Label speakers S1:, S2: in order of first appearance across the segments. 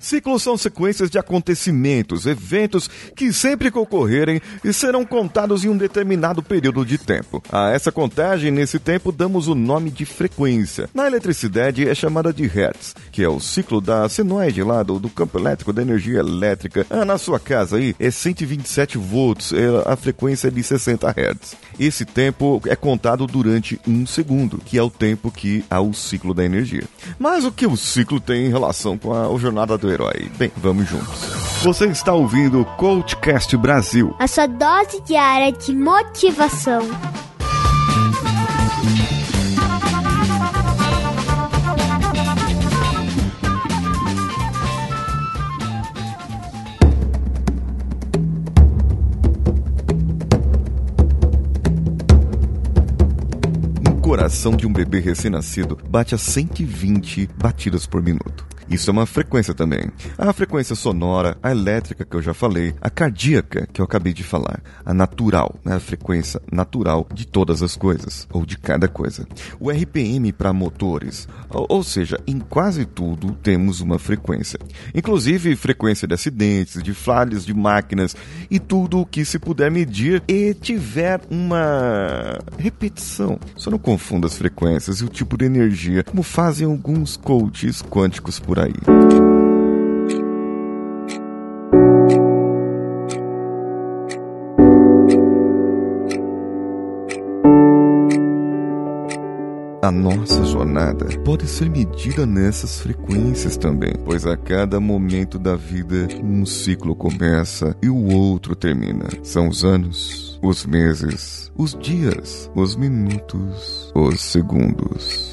S1: Ciclos são sequências de acontecimentos, eventos que sempre que ocorrerem e serão contados em um determinado período de tempo. A essa contagem, nesse tempo, damos o nome de frequência. Na eletricidade é chamada de Hertz, que é o ciclo da senoide lá do, do campo elétrico, da energia elétrica. Ah, na sua casa aí é 127 volts, é a frequência é de 60 Hz. Esse tempo é contado durante um segundo, que é o tempo que há o ciclo da energia. Mas o que o ciclo tem em relação com a, a jornada do herói? Bem, vamos juntos. Você está ouvindo o Coachcast Brasil.
S2: A sua dose diária de motivação.
S1: Coração de um bebê recém-nascido bate a 120 batidas por minuto. Isso é uma frequência também. A frequência sonora, a elétrica que eu já falei, a cardíaca que eu acabei de falar, a natural, né? a frequência natural de todas as coisas, ou de cada coisa. O RPM para motores, ou, seja, em quase tudo temos uma frequência. Inclusive frequência de acidentes, de falhas de máquinas e tudo o que se puder medir e tiver uma repetição. Só não confunda as frequências e o tipo de energia, como fazem alguns coaches quânticos por aí. A nossa jornada pode ser medida nessas frequências também, pois a cada momento da vida um ciclo começa e o outro termina. São os anos, os meses, os dias, os minutos, os segundos.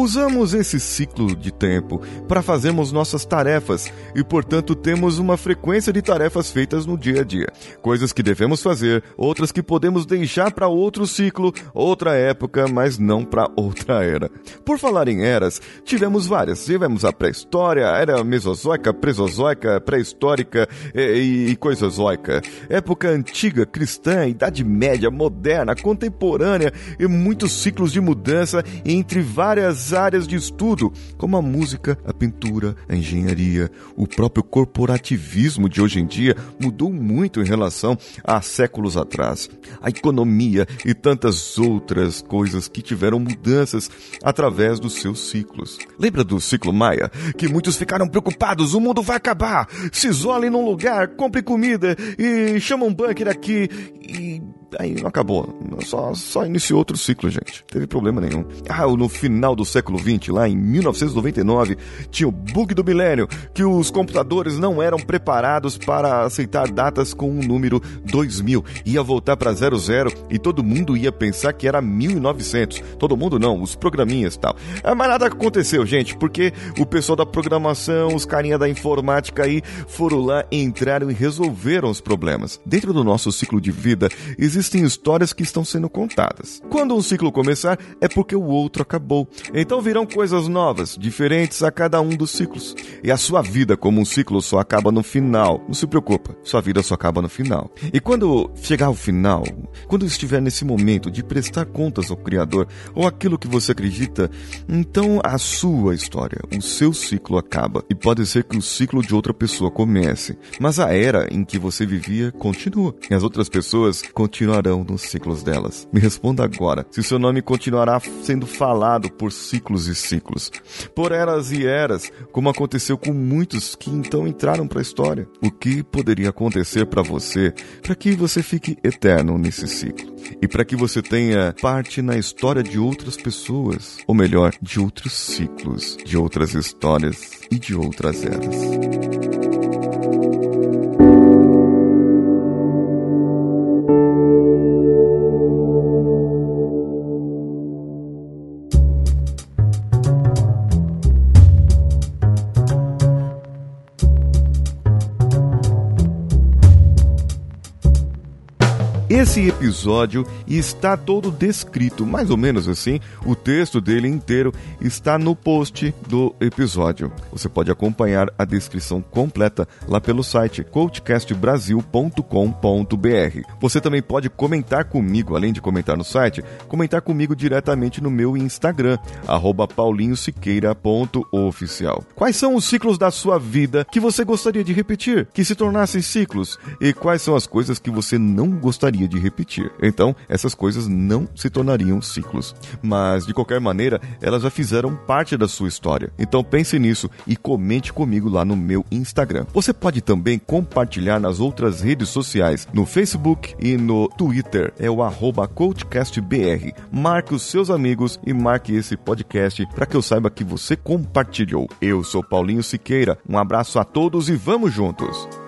S1: Usamos esse ciclo de tempo para fazermos nossas tarefas e, portanto, temos uma frequência de tarefas feitas no dia a dia. Coisas que devemos fazer, outras que podemos deixar para outro ciclo, outra época, mas não para outra era. Por falar em eras, tivemos várias. Tivemos a pré-história, a era mesozoica, presozoica, pré-histórica e, e coisozoica. Época antiga, cristã, idade média, moderna, contemporânea e muitos ciclos de mudança entre várias áreas de estudo, como a música, a pintura, a engenharia, o próprio corporativismo de hoje em dia mudou muito em relação a séculos atrás. A economia e tantas outras coisas que tiveram mudanças através dos seus ciclos. Lembra do ciclo Maia? Que muitos ficaram preocupados, o mundo vai acabar. Se isolem num lugar, compre comida e chama um bunker aqui e aí não acabou. Só, só iniciou outro ciclo, gente. Não teve problema nenhum. Ah, no final do século XX, lá em 1999, tinha o bug do milênio, que os computadores não eram preparados para aceitar datas com o número 2000. Ia voltar para 00 e todo mundo ia pensar que era 1900. Todo mundo não, os programinhas e tal. Ah, mas nada aconteceu, gente, porque o pessoal da programação, os carinha da informática aí, foram lá, entraram e resolveram os problemas. Dentro do nosso ciclo de vida, existem histórias que estão sendo contadas. Quando um ciclo começar, é porque o outro acabou. Então virão coisas novas, diferentes a cada um dos ciclos. E a sua vida como um ciclo só acaba no final. Não se preocupa, sua vida só acaba no final. E quando chegar ao final, quando estiver nesse momento de prestar contas ao Criador ou aquilo que você acredita, então a sua história, o seu ciclo acaba. E pode ser que o ciclo de outra pessoa comece, mas a era em que você vivia continua. E as outras pessoas continuarão nos ciclos delas. Me responda agora, se seu nome continuará sendo falado por ciclos e ciclos, por eras e eras, como aconteceu com muitos que então entraram para a história. O que poderia acontecer para você para que você fique eterno nesse ciclo e para que você tenha parte na história de outras pessoas, ou melhor, de outros ciclos, de outras histórias e de outras eras. Esse episódio está todo descrito, mais ou menos assim, o texto dele inteiro está no post do episódio. Você pode acompanhar a descrição completa lá pelo site coachcastbrasil.com.br. Você também pode comentar comigo, além de comentar no site, comentar comigo diretamente no meu Instagram, paulinhosiqueira.oficial. Quais são os ciclos da sua vida que você gostaria de repetir, que se tornassem ciclos? E quais são as coisas que você não gostaria de repetir? Então, essas coisas não se tornariam ciclos. Mas, de qualquer maneira, elas já fizeram parte da sua história. Então, pense nisso e comente comigo lá no meu Instagram. Você pode também compartilhar nas outras redes sociais, no Facebook e no Twitter. É o arroba CoachCastBR. Marque os seus amigos e marque esse podcast para que eu saiba que você compartilhou. Eu sou Paulinho Siqueira. Um abraço a todos e vamos juntos!